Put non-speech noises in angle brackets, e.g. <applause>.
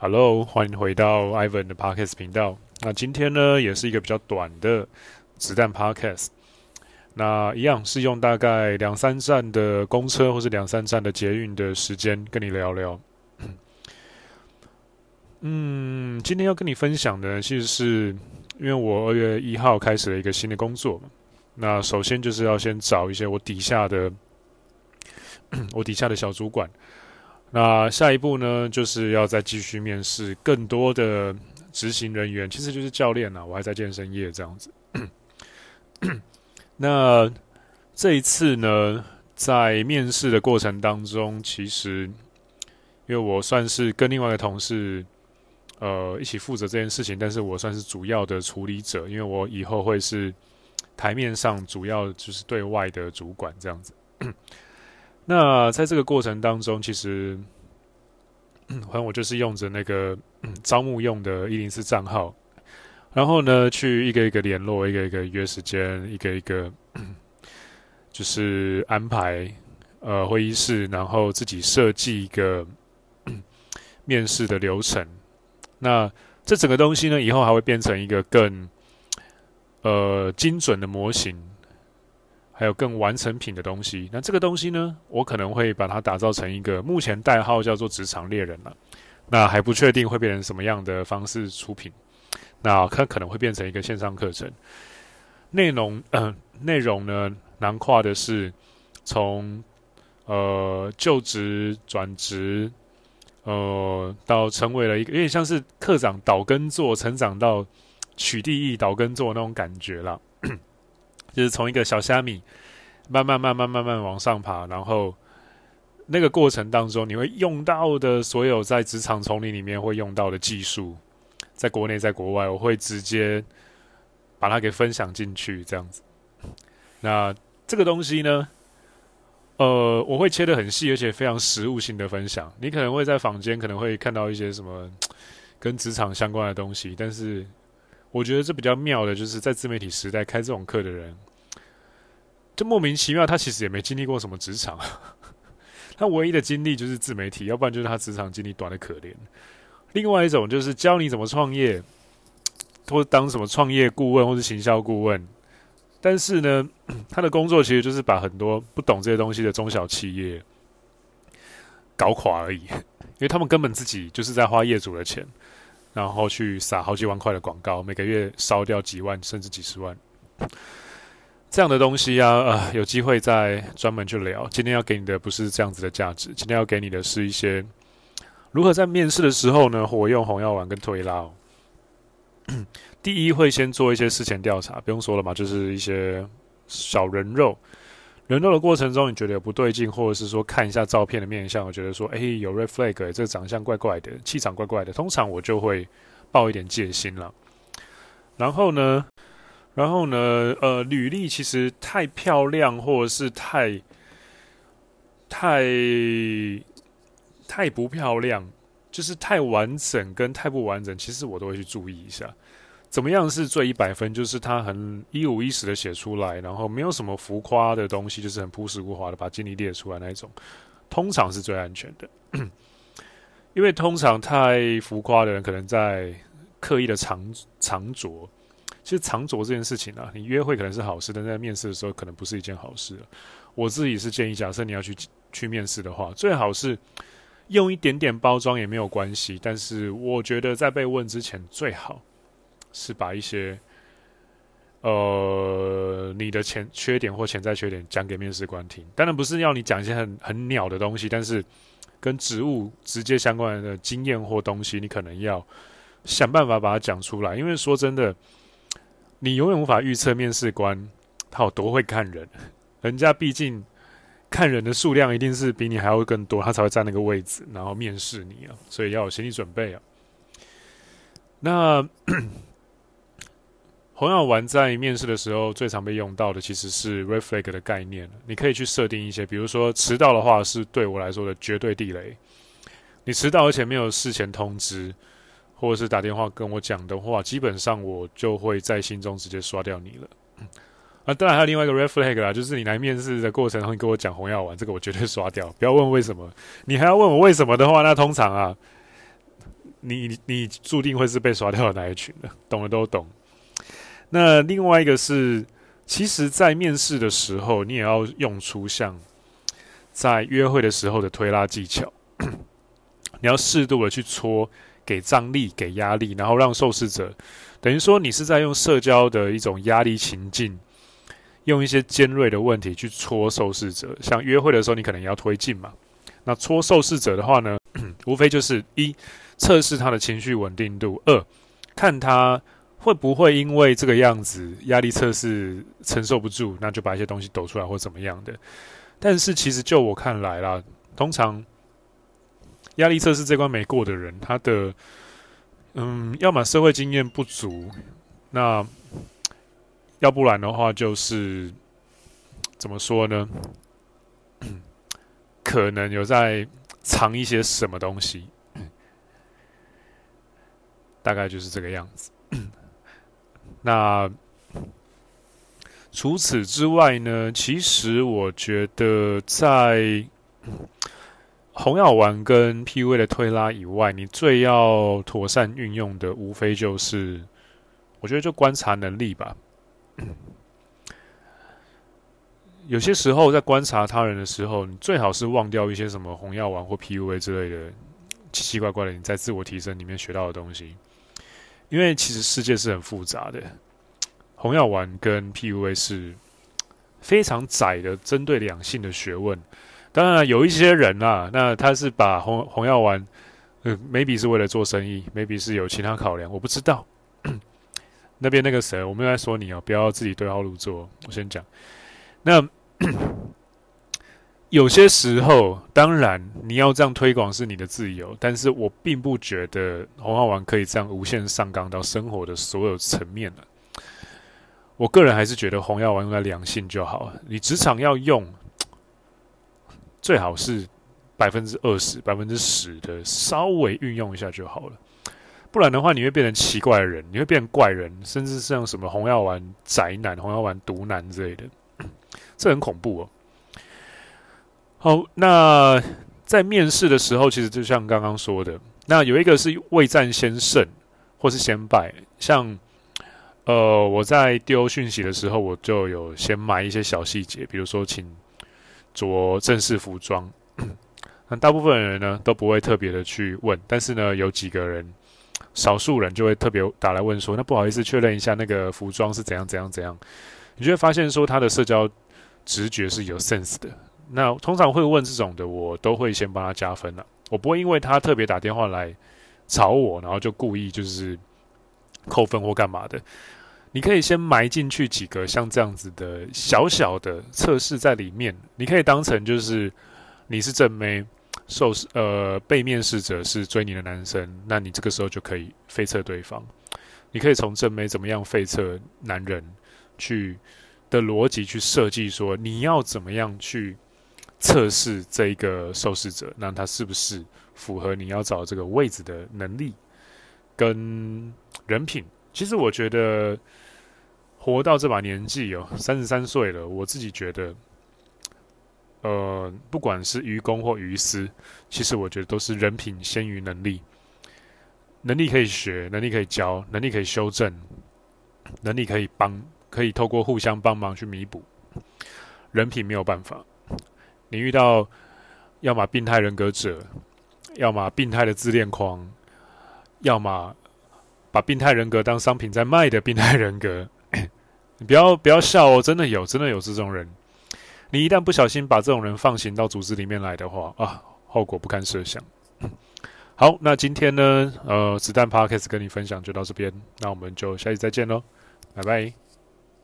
Hello，欢迎回到 Ivan 的 Podcast 频道。那今天呢，也是一个比较短的子弹 Podcast。那一样是用大概两三站的公车，或是两三站的捷运的时间，跟你聊聊。<clears throat> 嗯，今天要跟你分享的，其实是因为我二月一号开始了一个新的工作。那首先就是要先找一些我底下的，<clears throat> 我底下的小主管。那下一步呢，就是要再继续面试更多的执行人员，其实就是教练呐。我还在健身业这样子。<clears throat> 那这一次呢，在面试的过程当中，其实因为我算是跟另外一个同事，呃，一起负责这件事情，但是我算是主要的处理者，因为我以后会是台面上主要就是对外的主管这样子。那在这个过程当中，其实，反正我就是用着那个招募用的一零四账号，然后呢，去一个一个联络，一个一个约时间，一个一个就是安排呃会议室，然后自己设计一个面试的流程。那这整个东西呢，以后还会变成一个更呃精准的模型。还有更完成品的东西，那这个东西呢，我可能会把它打造成一个目前代号叫做“职场猎人”了。那还不确定会变成什么样的方式出品。那它可能会变成一个线上课程，内容呃 <clears throat> 内容呢，囊括的是从呃就职转职，呃到成为了一个有点像是课长倒耕作，成长到取缔役倒耕作那种感觉了。就是从一个小虾米慢慢慢慢慢慢往上爬，然后那个过程当中，你会用到的所有在职场丛林里面会用到的技术，在国内在国外，我会直接把它给分享进去，这样子。那这个东西呢，呃，我会切得很细，而且非常实务性的分享。你可能会在坊间可能会看到一些什么跟职场相关的东西，但是我觉得这比较妙的就是在自媒体时代开这种课的人。就莫名其妙，他其实也没经历过什么职场，<laughs> 他唯一的经历就是自媒体，要不然就是他职场经历短的可怜。另外一种就是教你怎么创业，或者当什么创业顾问或者行销顾问，但是呢，<clears throat> 他的工作其实就是把很多不懂这些东西的中小企业搞垮而已，因为他们根本自己就是在花业主的钱，然后去撒好几万块的广告，每个月烧掉几万甚至几十万。这样的东西啊，呃，有机会再专门去聊。今天要给你的不是这样子的价值，今天要给你的是一些如何在面试的时候呢，活用红药丸跟推拉哦。<coughs> 第一，会先做一些事前调查，不用说了嘛，就是一些小人肉。人肉的过程中，你觉得有不对劲，或者是说看一下照片的面相，我觉得说，哎，有 red flag，这个长相怪怪的，气场怪怪的，通常我就会抱一点戒心了。然后呢，然后呢，呃，履历其实太漂亮，或者是太太太不漂亮，就是太完整跟太不完整，其实我都会去注意一下。怎么样是最一百分？就是他很一五一十的写出来，然后没有什么浮夸的东西，就是很朴实无华的把经历列出来那一种，通常是最安全的。<clears throat> 因为通常太浮夸的人，可能在刻意的藏藏拙。其实藏拙这件事情啊，你约会可能是好事，但在面试的时候可能不是一件好事。我自己是建议，假设你要去去面试的话，最好是用一点点包装也没有关系。但是我觉得在被问之前，最好是把一些呃你的潜缺点或潜在缺点讲给面试官听。当然不是要你讲一些很很鸟的东西，但是跟职务直接相关的经验或东西，你可能要想办法把它讲出来。因为说真的。你永远无法预测面试官他有多会看人，<laughs> 人家毕竟看人的数量一定是比你还要更多，他才会占那个位置，然后面试你啊，所以要有心理准备啊。那红药丸在面试的时候最常被用到的其实是 reflag 的概念，你可以去设定一些，比如说迟到的话是对我来说的绝对地雷，你迟到而且没有事前通知。或者是打电话跟我讲的话，基本上我就会在心中直接刷掉你了。啊，当然还有另外一个 reflag 啦，就是你来面试的过程中，你跟我讲红药丸，这个我绝对刷掉。不要问为什么，你还要问我为什么的话，那通常啊，你你你注定会是被刷掉的那一群的，懂的都懂。那另外一个是，其实，在面试的时候，你也要用出像在约会的时候的推拉技巧，<clears throat> 你要适度的去戳，给张力，给压力，然后让受试者，等于说你是在用社交的一种压力情境。用一些尖锐的问题去戳受试者，像约会的时候，你可能也要推进嘛。那戳受试者的话呢，<clears throat> 无非就是一测试他的情绪稳定度，二看他会不会因为这个样子压力测试承受不住，那就把一些东西抖出来或怎么样的。但是其实就我看来啦，通常压力测试这关没过的人，他的嗯，要么社会经验不足，那。要不然的话，就是怎么说呢？<coughs> 可能有在藏一些什么东西，大概就是这个样子。那除此之外呢？其实我觉得，在红药丸跟 PUA 的推拉以外，你最要妥善运用的，无非就是我觉得就观察能力吧。有些时候，在观察他人的时候，你最好是忘掉一些什么红药丸或 PUA 之类的奇奇怪怪的你在自我提升里面学到的东西，因为其实世界是很复杂的。红药丸跟 PUA 是非常窄的，针对两性的学问。当然，有一些人啊，那他是把红红药丸，嗯，maybe 是为了做生意，maybe 是有其他考量，我不知道。<clears throat> 那边那个谁，我没有在说你哦，不要自己对号入座。我先讲，那。有些时候，当然你要这样推广是你的自由，但是我并不觉得红药丸可以这样无限上纲到生活的所有层面了。我个人还是觉得红药丸用在良性就好。你职场要用，最好是百分之二十、百分之十的稍微运用一下就好了。不然的话，你会变成奇怪的人，你会变成怪人，甚至像什么红药丸宅男、红药丸毒男之类的。这很恐怖哦。好，那在面试的时候，其实就像刚刚说的，那有一个是未战先胜，或是先败。像呃，我在丢讯息的时候，我就有先埋一些小细节，比如说请着正式服装。<coughs> 那大部分人呢都不会特别的去问，但是呢，有几个人，少数人就会特别打来问说：“那不好意思，确认一下那个服装是怎样怎样怎样。”你就会发现说他的社交。直觉是有 sense 的，那通常会问这种的，我都会先帮他加分了。我不会因为他特别打电话来找我，然后就故意就是扣分或干嘛的。你可以先埋进去几个像这样子的小小的测试在里面，你可以当成就是你是正妹，受呃被面试者是追你的男生，那你这个时候就可以飞测对方。你可以从正妹怎么样废测男人去。的逻辑去设计，说你要怎么样去测试这一个受试者，那他是不是符合你要找这个位置的能力跟人品？其实我觉得活到这把年纪哦，三十三岁了，我自己觉得，呃，不管是于公或于私，其实我觉得都是人品先于能力。能力可以学，能力可以教，能力可以修正，能力可以帮。可以透过互相帮忙去弥补，人品没有办法。你遇到要么病态人格者，要么病态的自恋狂，要么把病态人格当商品在卖的病态人格，<coughs> 你不要不要笑哦，真的有，真的有这种人。你一旦不小心把这种人放行到组织里面来的话啊，后果不堪设想。好，那今天呢，呃，子弹 Podcast 跟你分享就到这边，那我们就下期再见喽，拜拜。